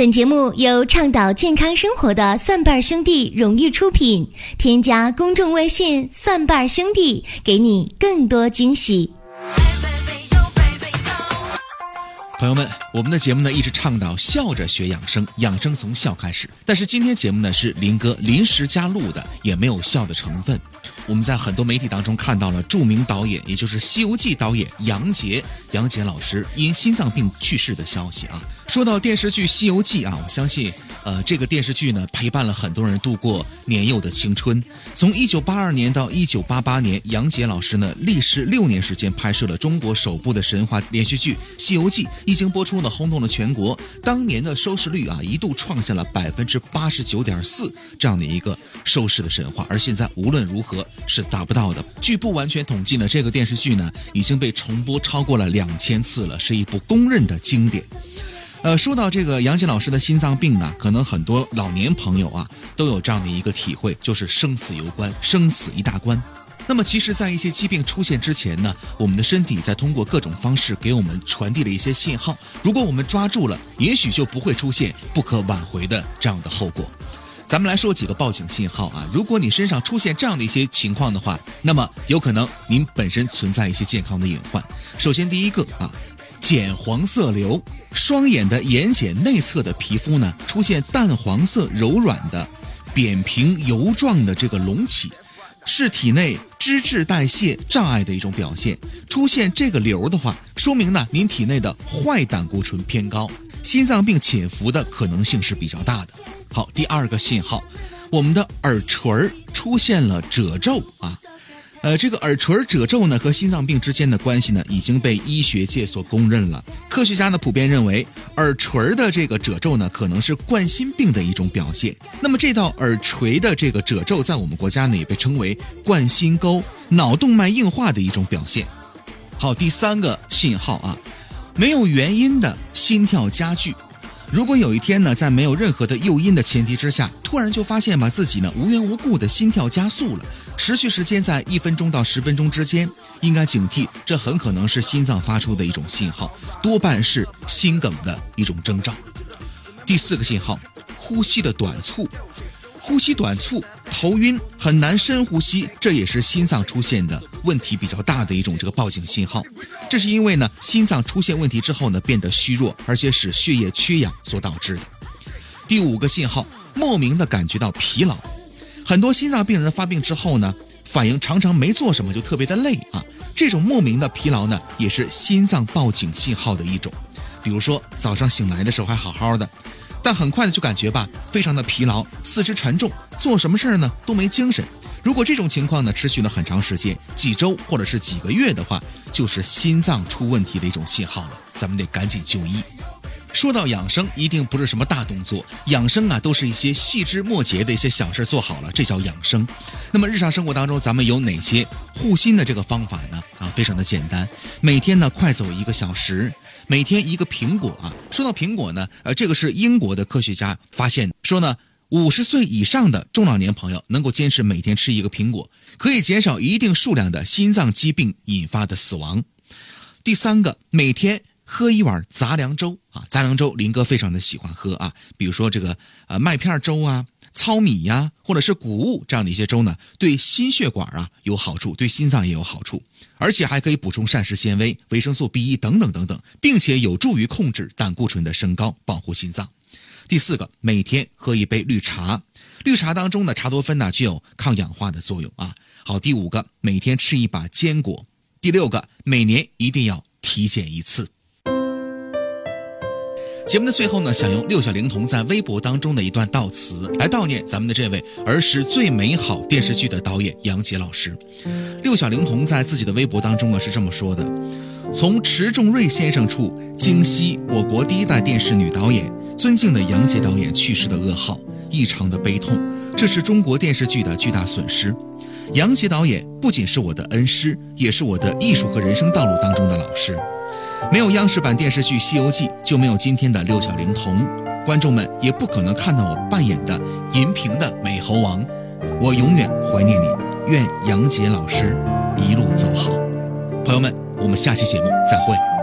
本节目由倡导健康生活的蒜瓣兄弟荣誉出品。添加公众微信“蒜瓣兄弟”，给你更多惊喜。朋友们，我们的节目呢一直倡导笑着学养生，养生从笑开始。但是今天节目呢是林哥临时加录的，也没有笑的成分。我们在很多媒体当中看到了著名导演，也就是《西游记》导演杨洁，杨洁老师因心脏病去世的消息啊。说到电视剧《西游记》啊，我相信，呃，这个电视剧呢陪伴了很多人度过年幼的青春。从一九八二年到一九八八年，杨洁老师呢历时六年时间拍摄了中国首部的神话连续剧《西游记》，一经播出呢轰动了全国，当年的收视率啊一度创下了百分之八十九点四这样的一个收视的神话。而现在无论如何是达不到的。据不完全统计呢，这个电视剧呢已经被重播超过了两千次了，是一部公认的经典。呃，说到这个杨洁老师的心脏病呢，可能很多老年朋友啊都有这样的一个体会，就是生死攸关，生死一大关。那么，其实，在一些疾病出现之前呢，我们的身体在通过各种方式给我们传递了一些信号。如果我们抓住了，也许就不会出现不可挽回的这样的后果。咱们来说几个报警信号啊，如果你身上出现这样的一些情况的话，那么有可能您本身存在一些健康的隐患。首先，第一个啊。睑黄色瘤，双眼的眼睑内侧的皮肤呢出现淡黄色、柔软的、扁平油状的这个隆起，是体内脂质代谢障碍的一种表现。出现这个瘤的话，说明呢您体内的坏胆固醇偏高，心脏病潜伏的可能性是比较大的。好，第二个信号，我们的耳垂出现了褶皱啊。呃，这个耳垂褶皱呢，和心脏病之间的关系呢，已经被医学界所公认了。科学家呢，普遍认为耳垂的这个褶皱呢，可能是冠心病的一种表现。那么，这道耳垂的这个褶皱，在我们国家呢，也被称为冠心沟脑动脉硬化的一种表现。好，第三个信号啊，没有原因的心跳加剧。如果有一天呢，在没有任何的诱因的前提之下，突然就发现把自己呢无缘无故的心跳加速了，持续时间在一分钟到十分钟之间，应该警惕，这很可能是心脏发出的一种信号，多半是心梗的一种征兆。第四个信号，呼吸的短促。呼吸短促、头晕、很难深呼吸，这也是心脏出现的问题比较大的一种这个报警信号。这是因为呢，心脏出现问题之后呢，变得虚弱，而且使血液缺氧所导致的。第五个信号，莫名的感觉到疲劳。很多心脏病人发病之后呢，反应常常没做什么就特别的累啊。这种莫名的疲劳呢，也是心脏报警信号的一种。比如说早上醒来的时候还好好的。但很快的就感觉吧，非常的疲劳，四肢沉重，做什么事儿呢都没精神。如果这种情况呢持续了很长时间，几周或者是几个月的话，就是心脏出问题的一种信号了，咱们得赶紧就医。说到养生，一定不是什么大动作，养生啊都是一些细枝末节的一些小事做好了，这叫养生。那么日常生活当中，咱们有哪些护心的这个方法呢？啊，非常的简单，每天呢快走一个小时。每天一个苹果啊！说到苹果呢，呃，这个是英国的科学家发现说呢，五十岁以上的中老年朋友能够坚持每天吃一个苹果，可以减少一定数量的心脏疾病引发的死亡。第三个，每天喝一碗杂粮粥啊，杂粮粥林哥非常的喜欢喝啊，比如说这个呃麦片粥啊。糙米呀，或者是谷物这样的一些粥呢，对心血管啊有好处，对心脏也有好处，而且还可以补充膳食纤维、维生素 B 一等等等等，并且有助于控制胆固醇的升高，保护心脏。第四个，每天喝一杯绿茶，绿茶当中的茶多酚呢具有抗氧化的作用啊。好，第五个，每天吃一把坚果。第六个，每年一定要体检一次。节目的最后呢，想用六小龄童在微博当中的一段悼词来悼念咱们的这位儿时最美好电视剧的导演杨洁老师。六小龄童在自己的微博当中呢是这么说的：“从迟重瑞先生处惊悉我国第一代电视女导演、尊敬的杨洁导演去世的噩耗，异常的悲痛。这是中国电视剧的巨大损失。杨洁导演不仅是我的恩师，也是我的艺术和人生道路当中的老师。”没有央视版电视剧《西游记》，就没有今天的六小龄童，观众们也不可能看到我扮演的银屏的美猴王。我永远怀念你，愿杨洁老师一路走好。朋友们，我们下期节目再会。